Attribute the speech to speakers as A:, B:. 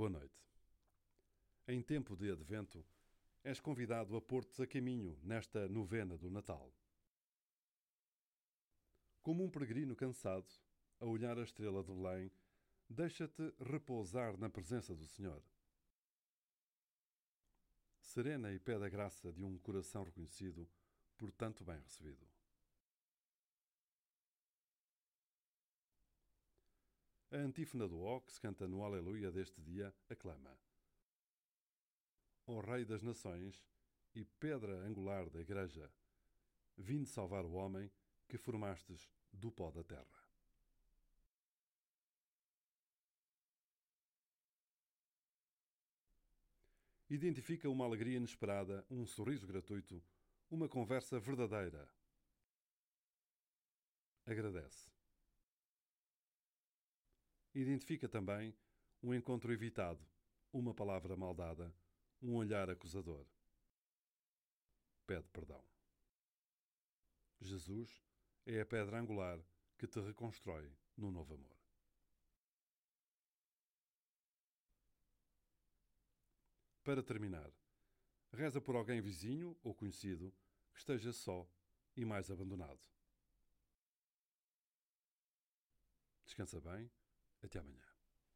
A: Boa noite. Em tempo de advento, és convidado a pôr-te a caminho nesta novena do Natal. Como um peregrino cansado, a olhar a estrela de Belém, deixa-te repousar na presença do Senhor. Serena e pede a graça de um coração reconhecido por tanto bem recebido. A antífona do ó que se canta no Aleluia deste dia aclama: Ó Rei das Nações e pedra angular da Igreja, vinde salvar o homem que formastes do pó da terra. Identifica uma alegria inesperada, um sorriso gratuito, uma conversa verdadeira. Agradece. Identifica também um encontro evitado, uma palavra maldada, um olhar acusador. Pede perdão. Jesus é a pedra angular que te reconstrói no novo amor. Para terminar, reza por alguém vizinho ou conhecido que esteja só e mais abandonado. Descansa bem 对呀，美女。